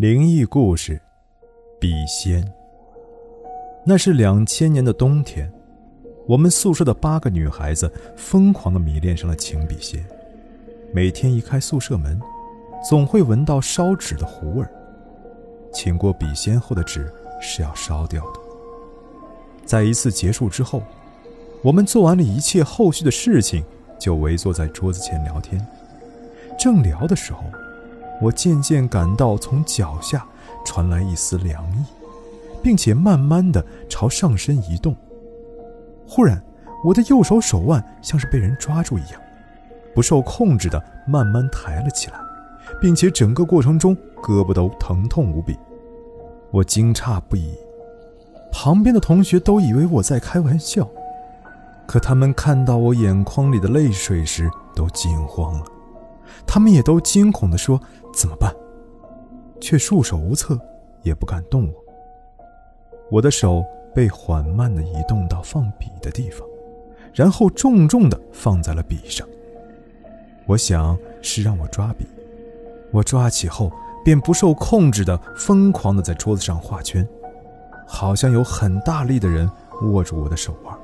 灵异故事，笔仙。那是两千年的冬天，我们宿舍的八个女孩子疯狂的迷恋上了请笔仙。每天一开宿舍门，总会闻到烧纸的糊味儿。请过笔仙后的纸是要烧掉的。在一次结束之后，我们做完了一切后续的事情，就围坐在桌子前聊天。正聊的时候，我渐渐感到从脚下传来一丝凉意，并且慢慢的朝上身移动。忽然，我的右手手腕像是被人抓住一样，不受控制的慢慢抬了起来，并且整个过程中胳膊都疼痛无比。我惊诧不已，旁边的同学都以为我在开玩笑，可他们看到我眼眶里的泪水时都惊慌了。他们也都惊恐地说：“怎么办？”却束手无策，也不敢动我。我的手被缓慢地移动到放笔的地方，然后重重地放在了笔上。我想是让我抓笔，我抓起后便不受控制地疯狂地在桌子上画圈，好像有很大力的人握住我的手腕。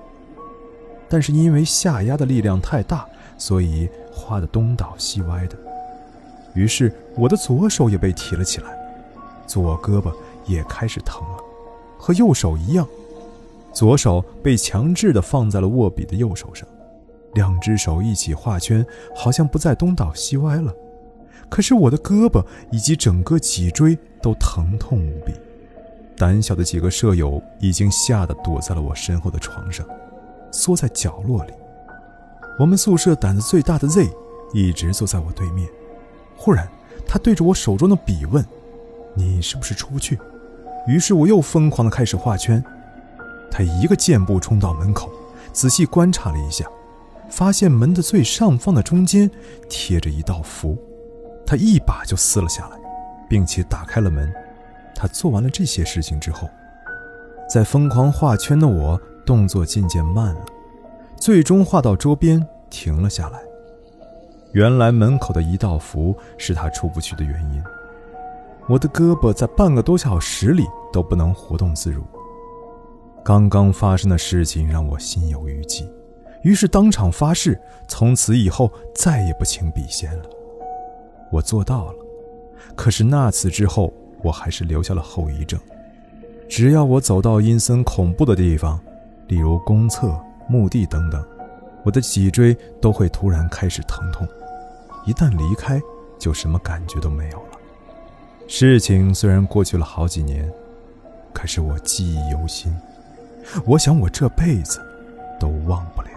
但是因为下压的力量太大。所以画的东倒西歪的，于是我的左手也被提了起来，左胳膊也开始疼了，和右手一样，左手被强制的放在了握笔的右手上，两只手一起画圈，好像不再东倒西歪了，可是我的胳膊以及整个脊椎都疼痛无比，胆小的几个舍友已经吓得躲在了我身后的床上，缩在角落里。我们宿舍胆子最大的 Z 一直坐在我对面。忽然，他对着我手中的笔问：“你是不是出不去？”于是我又疯狂地开始画圈。他一个箭步冲到门口，仔细观察了一下，发现门的最上方的中间贴着一道符，他一把就撕了下来，并且打开了门。他做完了这些事情之后，在疯狂画圈的我动作渐渐慢了。最终画到桌边停了下来。原来门口的一道符是他出不去的原因。我的胳膊在半个多小时里都不能活动自如。刚刚发生的事情让我心有余悸，于是当场发誓，从此以后再也不请笔仙了。我做到了，可是那次之后，我还是留下了后遗症。只要我走到阴森恐怖的地方，例如公厕。墓地等等，我的脊椎都会突然开始疼痛，一旦离开，就什么感觉都没有了。事情虽然过去了好几年，可是我记忆犹新。我想我这辈子都忘不了。